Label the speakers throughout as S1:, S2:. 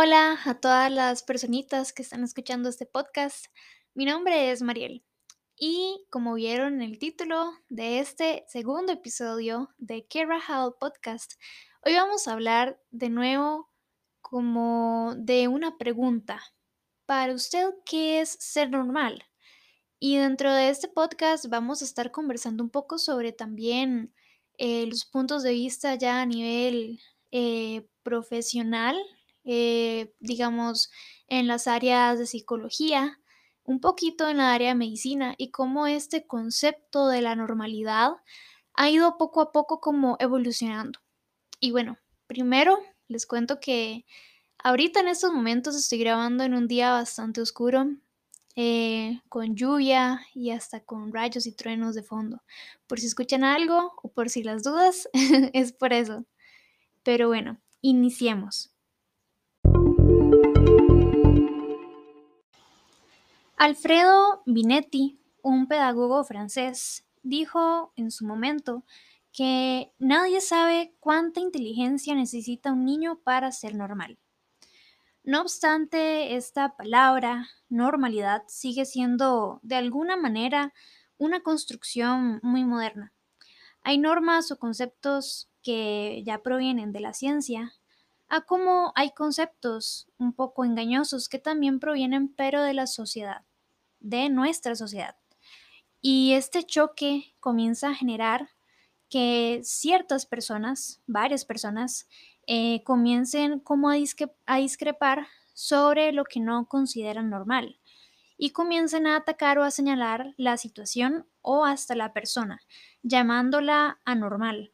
S1: Hola, a todas las personitas que están escuchando este podcast. Mi nombre es Mariel y como vieron en el título de este segundo episodio de Kera Hall Podcast, hoy vamos a hablar de nuevo como de una pregunta. Para usted, ¿qué es ser normal? Y dentro de este podcast vamos a estar conversando un poco sobre también eh, los puntos de vista ya a nivel eh, profesional, eh, digamos, en las áreas de psicología, un poquito en la área de medicina y cómo este concepto de la normalidad ha ido poco a poco como evolucionando. Y bueno, primero les cuento que ahorita en estos momentos estoy grabando en un día bastante oscuro, eh, con lluvia y hasta con rayos y truenos de fondo. Por si escuchan algo o por si las dudas, es por eso. Pero bueno, iniciemos. Alfredo Binetti, un pedagogo francés, dijo en su momento que nadie sabe cuánta inteligencia necesita un niño para ser normal. No obstante, esta palabra, normalidad, sigue siendo de alguna manera una construcción muy moderna. Hay normas o conceptos que ya provienen de la ciencia, a como hay conceptos un poco engañosos que también provienen pero de la sociedad de nuestra sociedad. Y este choque comienza a generar que ciertas personas, varias personas, eh, comiencen como a, a discrepar sobre lo que no consideran normal y comiencen a atacar o a señalar la situación o hasta la persona, llamándola anormal.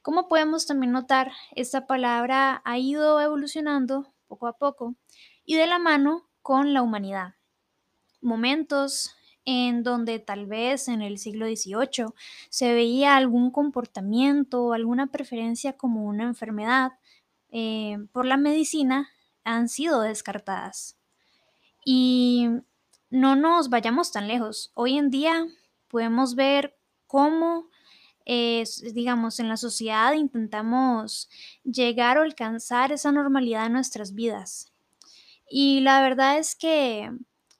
S1: Como podemos también notar, esta palabra ha ido evolucionando poco a poco y de la mano con la humanidad momentos en donde tal vez en el siglo XVIII se veía algún comportamiento o alguna preferencia como una enfermedad eh, por la medicina han sido descartadas. Y no nos vayamos tan lejos. Hoy en día podemos ver cómo, digamos, en la sociedad intentamos llegar o alcanzar esa normalidad en nuestras vidas. Y la verdad es que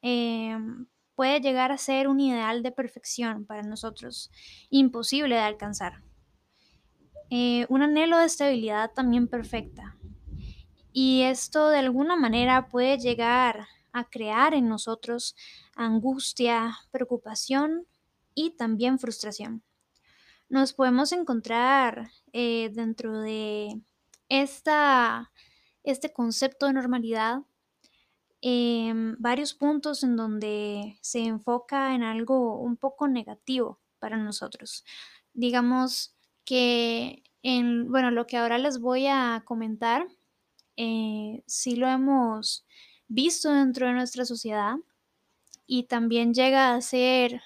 S1: Em, puede llegar a ser un ideal de perfección para nosotros, imposible de alcanzar. Eh, un anhelo de estabilidad también perfecta. Y esto de alguna manera puede llegar a crear en nosotros angustia, preocupación y también frustración. Nos podemos encontrar eh, dentro de esta, este concepto de normalidad Em, varios puntos en donde se enfoca en algo un poco negativo para nosotros. Digamos que en, bueno, lo que ahora les voy a comentar, eh, sí lo hemos visto dentro de nuestra sociedad y también llega a ser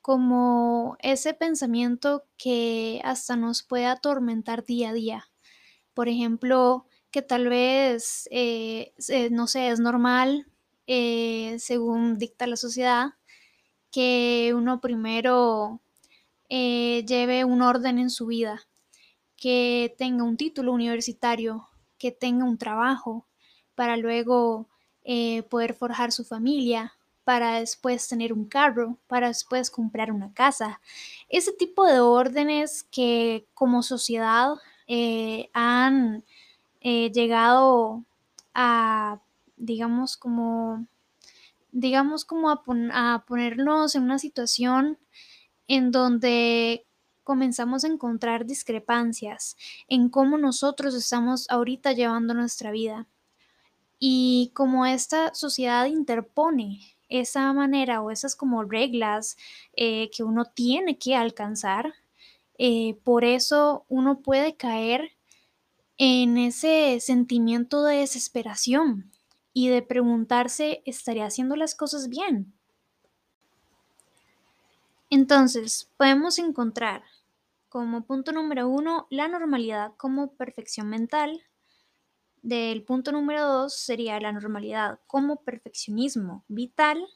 S1: como ese pensamiento que hasta nos puede atormentar día a día. Por ejemplo, que tal vez, eh, no sé, es normal, eh, según dicta la sociedad, que uno primero eh, lleve un orden en su vida, que tenga un título universitario, que tenga un trabajo, para luego poder forjar su familia, para después tener un carro, para después comprar una casa. Ese tipo de órdenes que como sociedad han eh, llegado a, digamos, como, digamos, como a, ponernos en una situación en donde comenzamos a encontrar discrepancias en cómo nosotros estamos ahorita llevando nuestra vida. Y como esta sociedad interpone esa manera o esas como reglas eh, que uno tiene que alcanzar, eh, por eso uno puede caer en ese sentimiento de desesperación y de preguntarse, ¿estaré haciendo las cosas bien? Entonces, podemos encontrar como punto número uno la normalidad como perfección mental. Del punto número dos sería la normalidad como perfeccionismo vital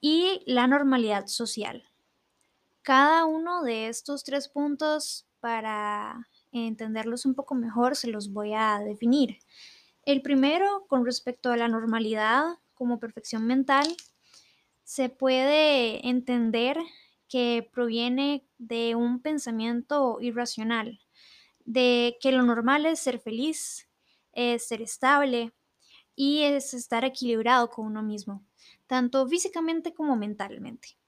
S1: y la normalidad social. Cada uno de estos tres puntos para entenderlos un poco mejor, se los voy a definir. El primero, con respecto a la normalidad como perfección mental, se puede entender que proviene de un pensamiento irracional, de que lo normal es ser feliz, es ser estable y es estar equilibrado con uno mismo, tanto físicamente como mentalmente.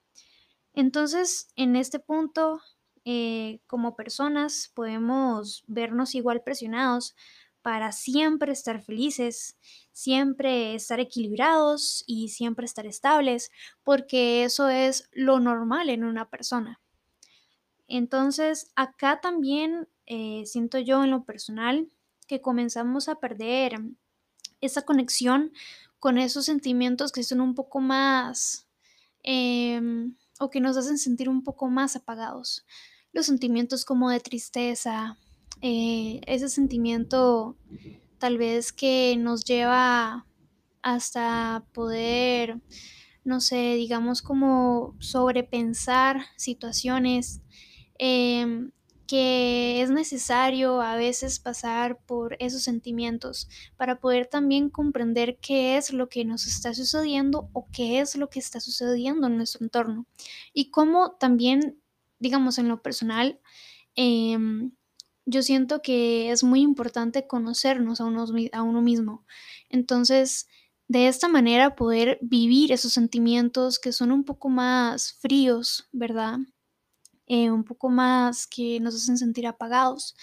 S1: Entonces, en este punto, eh, como personas, podemos vernos igual presionados para siempre estar felices, siempre estar equilibrados y siempre estar estables, porque eso es lo normal en una persona. Entonces, acá también eh, siento yo en lo personal que comenzamos a perder esa conexión con esos sentimientos que son un poco más em, o que nos hacen sentir un poco más apagados. Los sentimientos como de tristeza, eh, ese sentimiento tal vez que nos lleva hasta poder, no sé, digamos como sobrepensar situaciones, em, que es necesario a veces pasar por esos sentimientos para poder también comprender qué es lo que nos está sucediendo o qué es lo que está sucediendo en nuestro entorno. Y cómo también, digamos, en lo personal, em, yo siento que es muy importante conocernos a uno, a uno mismo. Entonces, de esta manera poder vivir esos sentimientos que son un poco más fríos, ¿verdad? Eh, un poco más que nos hacen sentir apagados,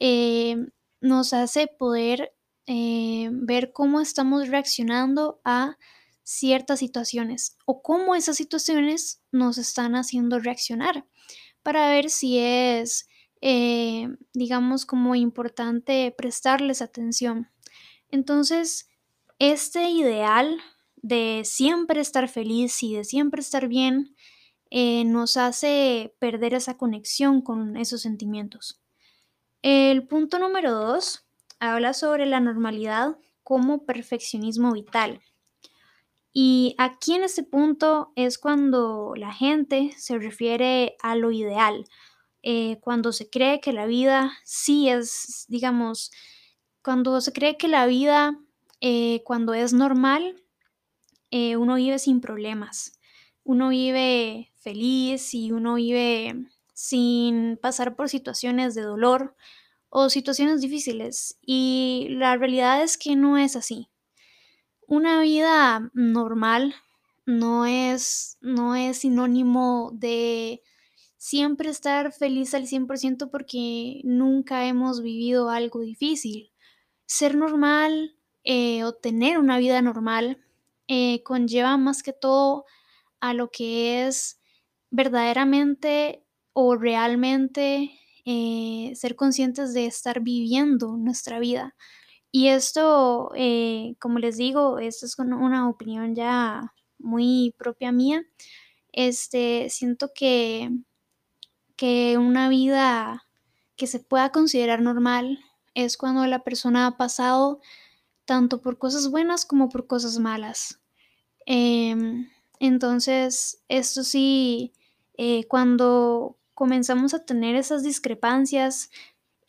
S1: eh, nos hace poder eh, ver cómo estamos reaccionando a ciertas situaciones o cómo esas situaciones nos están haciendo reaccionar para ver si es, digamos, como importante prestarles atención. Entonces, este ideal de siempre estar feliz y de siempre estar bien, eh, nos hace perder esa conexión con esos sentimientos. El punto número dos habla sobre la normalidad como perfeccionismo vital. Y aquí en este punto es cuando la gente se refiere a lo ideal, eh, cuando se cree que la vida sí es, digamos, cuando se cree que la vida, eh, cuando es normal, uno vive sin problemas, uno vive feliz y uno vive sin pasar por situaciones de dolor o situaciones difíciles. Y la realidad es que no es así. Una vida normal no es, no es sinónimo de siempre estar feliz al 100% porque nunca hemos vivido algo difícil. Ser normal eh, o tener una vida normal eh, conlleva más que todo a lo que es verdaderamente o realmente eh, ser conscientes de estar viviendo nuestra vida. Y esto, eh, como les digo, esto es una opinión ya muy propia mía. Este, siento que, que una vida que se pueda considerar normal es cuando la persona ha pasado tanto por cosas buenas como por cosas malas. Em, entonces, esto sí eh, cuando comenzamos a tener esas discrepancias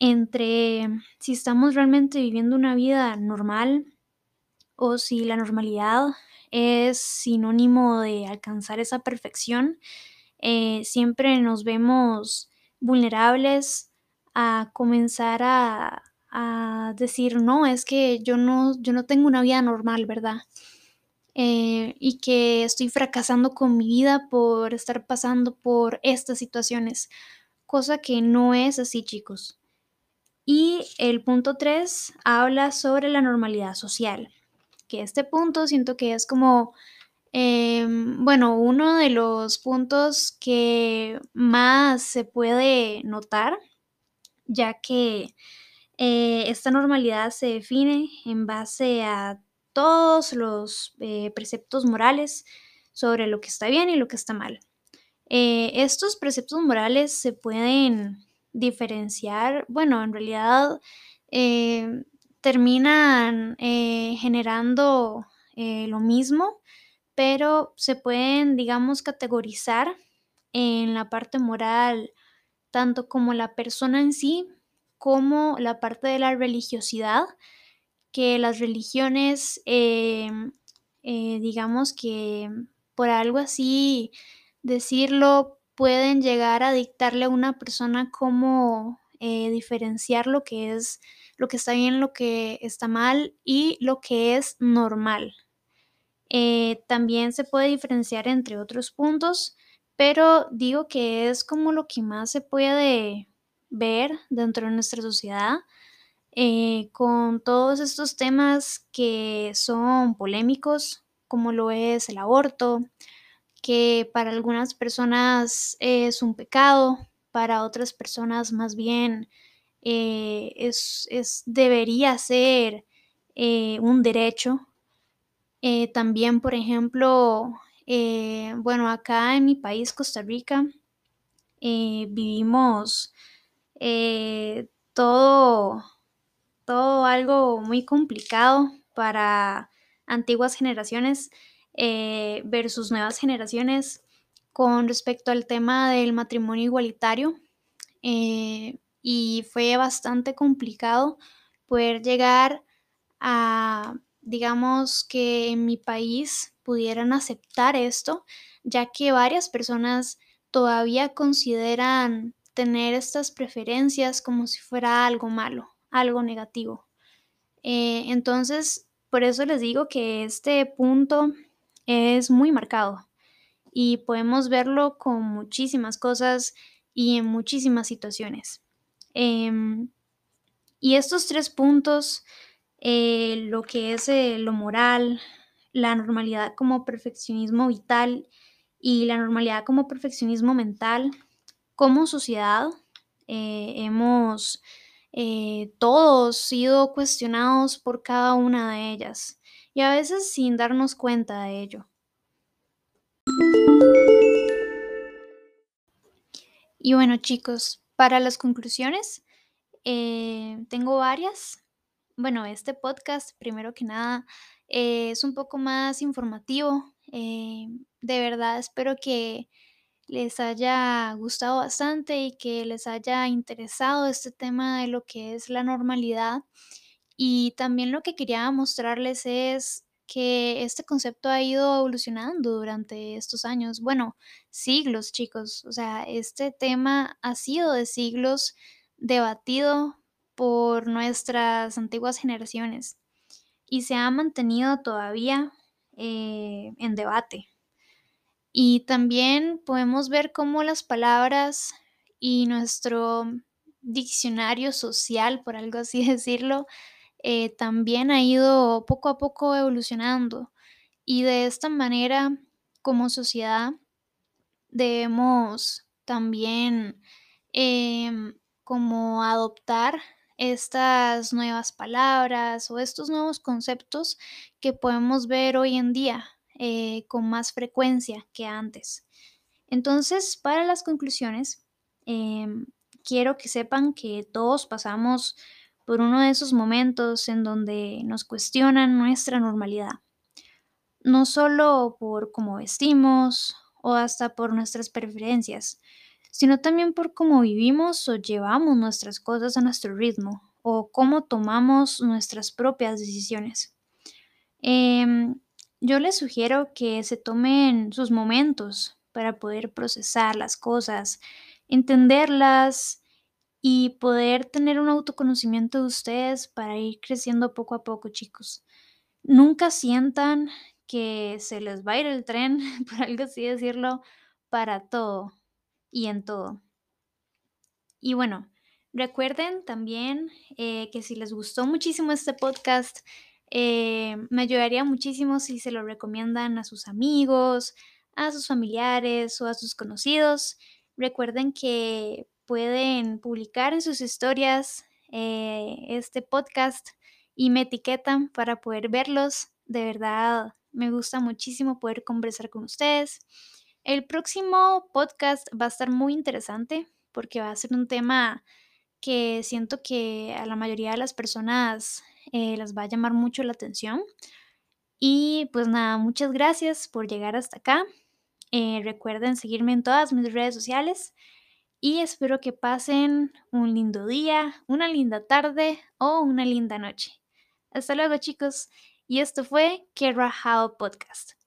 S1: entre si estamos realmente viviendo una vida normal o si la normalidad es sinónimo de alcanzar esa perfección, eh, siempre nos vemos vulnerables a comenzar a, decir, no, es que yo no, yo no tengo una vida normal, ¿verdad? Eh, y que estoy fracasando con mi vida por estar pasando por estas situaciones, cosa que no es así chicos. Y el punto 3 habla sobre la normalidad social, que este punto siento que es como, em, bueno, uno de los puntos que más se puede notar, ya que eh, esta normalidad se define en base a todos los eh, preceptos morales sobre lo que está bien y lo que está mal. Eh, estos preceptos morales se pueden diferenciar, bueno, en realidad eh, terminan generando lo mismo, pero se pueden, digamos, categorizar en la parte moral, tanto como la persona en sí, como la parte de la religiosidad que las religiones, eh, digamos que por algo así decirlo, pueden llegar a dictarle a una persona cómo eh, diferenciar lo que es lo que está bien, lo que está mal y lo que es normal. Eh, también se puede diferenciar entre otros puntos, pero digo que es como lo que más se puede ver dentro de nuestra sociedad eh, con todos estos temas que son polémicos, como lo es el aborto, que para algunas personas es un pecado, para otras personas más bien eh, es, debería ser un derecho. Eh, también, por ejemplo, eh, bueno, acá en mi país, Costa Rica, eh, vivimos todo, todo algo muy complicado para antiguas generaciones versus nuevas generaciones con respecto al tema del matrimonio igualitario. y fue bastante complicado poder llegar a digamos que en mi país pudieran aceptar esto, ya que varias personas todavía consideran tener estas preferencias como si fuera algo malo, algo negativo. Eh, entonces, por eso les digo que este punto es muy marcado y podemos verlo con muchísimas cosas y en muchísimas situaciones. Em, y estos tres puntos eh, lo que es eh, lo moral, la normalidad como perfeccionismo vital y la normalidad como perfeccionismo mental, como sociedad eh, hemos todos sido cuestionados por cada una de ellas y a veces sin darnos cuenta de ello. Y bueno chicos, para las conclusiones, tengo varias, bueno, este podcast, primero que nada, eh, es un poco más informativo. Eh, de verdad espero que les haya gustado bastante y que les haya interesado este tema de lo que es la normalidad. Y también lo que quería mostrarles es que este concepto ha ido evolucionando durante estos años, bueno, siglos, chicos. O sea, este tema ha sido de siglos debatido por nuestras antiguas generaciones y se ha mantenido todavía eh, en debate. Y también podemos ver cómo las palabras y nuestro diccionario social, por algo así decirlo, eh, también ha ido poco a poco evolucionando. Y de esta manera, como sociedad, debemos también em, como adoptar estas nuevas palabras o estos nuevos conceptos que podemos ver hoy en día eh, con más frecuencia que antes. Entonces, para las conclusiones, em, quiero que sepan que todos pasamos por uno de esos momentos en donde nos cuestionan nuestra normalidad. No solo por cómo vestimos o hasta por nuestras preferencias, sino también por cómo vivimos o llevamos nuestras cosas a nuestro ritmo o cómo tomamos nuestras propias decisiones. Em, yo les sugiero que se tomen sus momentos para poder procesar las cosas, entenderlas y poder tener un autoconocimiento de ustedes para ir creciendo poco a poco, chicos. Nunca sientan que se les va a ir el tren, por algo así decirlo, para todo y en todo. Y bueno, recuerden también eh, que si les gustó muchísimo este podcast, eh, me ayudaría muchísimo si se lo recomiendan a sus amigos, a sus familiares o a sus conocidos. Recuerden que pueden publicar en sus historias eh, este podcast y me etiquetan para poder verlos. De verdad, me gusta muchísimo poder conversar con ustedes. El próximo podcast va a estar muy interesante porque va a ser un tema que siento que a la mayoría de las personas eh, les va a llamar mucho la atención. Y pues nada, muchas gracias por llegar hasta acá. Eh, recuerden seguirme en todas mis redes sociales y espero que pasen un lindo día, una linda tarde o una linda noche. Hasta luego chicos. Y esto fue Que Rajao Podcast.